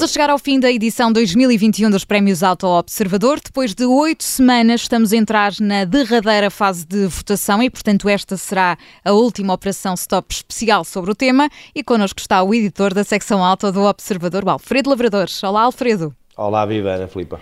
Estamos a chegar ao fim da edição 2021 dos Prémios Auto Observador. Depois de oito semanas, estamos a entrar na derradeira fase de votação e, portanto, esta será a última operação stop especial sobre o tema. E connosco está o editor da secção alta do Observador, o Alfredo Lavradores. Olá, Alfredo. Olá, viva Ana Filipa.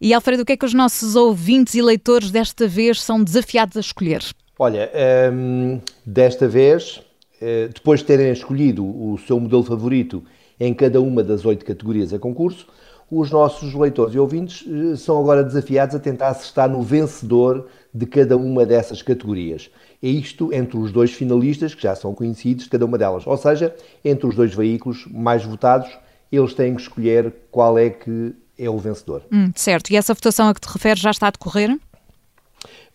E, Alfredo, o que é que os nossos ouvintes e leitores desta vez são desafiados a escolher? Olha, hum, desta vez, eh, depois de terem escolhido o seu modelo favorito em cada uma das oito categorias a concurso, os nossos leitores e ouvintes eh, são agora desafiados a tentar acertar no vencedor de cada uma dessas categorias. É isto entre os dois finalistas, que já são conhecidos, cada uma delas. Ou seja, entre os dois veículos mais votados, eles têm que escolher qual é que é o vencedor. Hum, certo. E essa votação a que te referes já está a decorrer?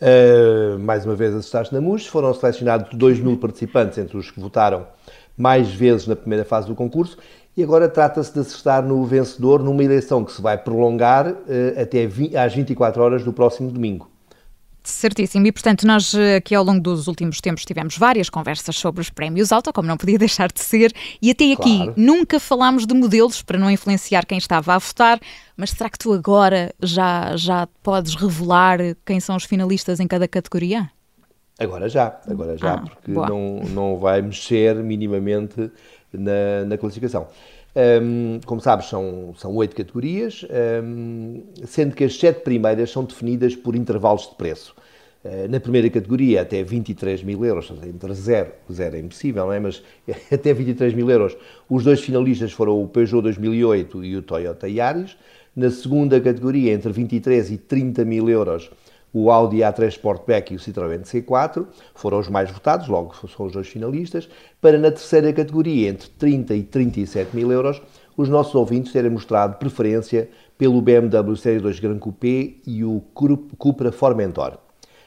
Uh, mais uma vez acertaste na MUS. Foram selecionados 2 mil participantes entre os que votaram mais vezes na primeira fase do concurso e agora trata-se de acertar no vencedor numa eleição que se vai prolongar uh, até 20, às 24 horas do próximo domingo. Certíssimo. E, portanto, nós eh, aqui ao longo dos últimos tempos tivemos várias conversas sobre os prémios Alta, como não podia deixar de ser, e até aqui claro. nunca falámos de modelos para não influenciar quem estava a votar, mas será que tu agora já, já podes revelar quem são os finalistas em cada categoria? Agora já, agora já, ah, porque não, não vai mexer minimamente na, na classificação. Um, como sabes, são, são oito categorias, um, sendo que as sete primeiras são definidas por intervalos de preço. Uh, na primeira categoria, até 23 mil euros, entre zero, zero é impossível, não é? mas até 23 mil euros, os dois finalistas foram o Peugeot 2008 e o Toyota Yaris. Na segunda categoria, entre 23 e 30 mil euros, o Audi A3 Sportback e o Citroën C4 foram os mais votados, logo são os dois finalistas. Para na terceira categoria, entre 30 e 37 mil euros, os nossos ouvintes terem mostrado preferência pelo BMW Série 2 Gran Coupé e o Cupra Formentor.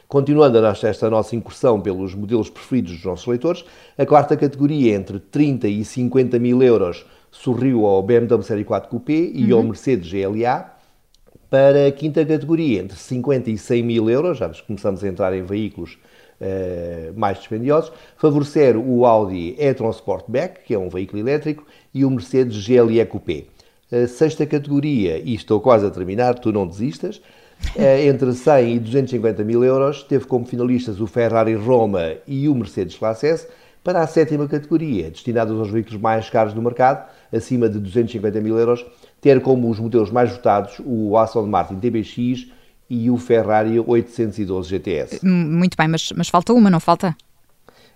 Continuando esta nossa incursão pelos modelos preferidos dos nossos leitores, a quarta categoria, entre 30 e 50 mil euros, sorriu ao BMW Série 4 Coupé e uhum. ao Mercedes GLA. Para a quinta categoria, entre 50 e 100 mil euros, já começamos a entrar em veículos uh, mais dispendiosos, favorecer o Audi e-tron Sportback, que é um veículo elétrico, e o Mercedes GLE Coupé. A sexta categoria, e estou quase a terminar, tu não desistas, uh, entre 100 e 250 mil euros, teve como finalistas o Ferrari Roma e o Mercedes Classe S, para a sétima categoria, destinados aos veículos mais caros do mercado, acima de 250 mil euros, ter como os modelos mais votados o Aston Martin TBX e o Ferrari 812 GTS. Muito bem, mas, mas falta uma, não falta?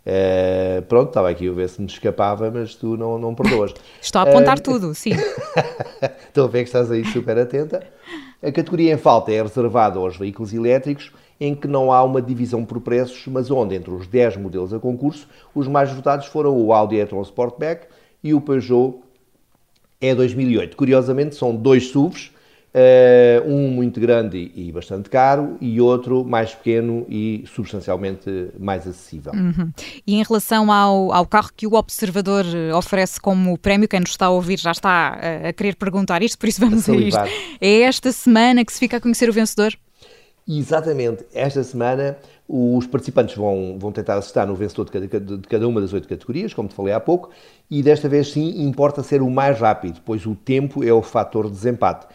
Uh, pronto, estava aqui a ver se me escapava, mas tu não, não perdoas. Estou a apontar uh, tudo, sim. Estou a ver que estás aí super atenta. A categoria em falta é reservada aos veículos elétricos, em que não há uma divisão por preços, mas onde, entre os 10 modelos a concurso, os mais votados foram o Audi e-tron Sportback e o Peugeot é 2008. Curiosamente, são dois SUVs, uh, um muito grande e bastante caro e outro mais pequeno e substancialmente mais acessível. Uhum. E em relação ao, ao, carro que o observador eh, oferece como prémio, quem nos está a ouvir já está a, a querer perguntar isto, por isso vamos a, a isto. É esta semana que se fica a conhecer o vencedor? Exatamente. Esta semana os participantes vão, vão tentar acertar no vencedor de cada, de cada, uma das oito categorias, como te falei há pouco, e desta vez sim importa ser o mais rápido, pois o tempo é o fator de desempate.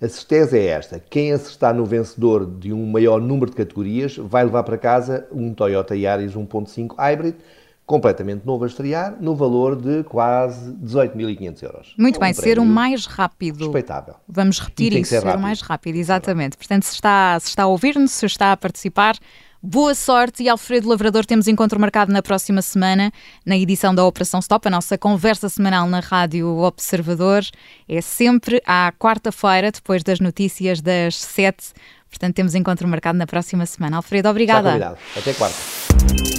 A certeza é esta: quem acertar no vencedor de um maior número de categorias vai levar para casa um Toyota Yaris 1.5 Hybrid completamente novo a estrear, no valor de quase 18.500 euros. Muito é um bem, ser o mais rápido. Respeitável. Vamos repetir isso, ser, ser o mais rápido, exatamente. Portanto, se está, se está a ouvir-nos, se está a participar, Boa sorte e Alfredo Lavrador, temos encontro marcado na próxima semana, na edição da Operação Stop, a nossa conversa semanal na Rádio Observador. É sempre à quarta-feira, depois das notícias das sete. Portanto, temos encontro marcado na próxima semana. Alfredo, obrigada. Até quarta.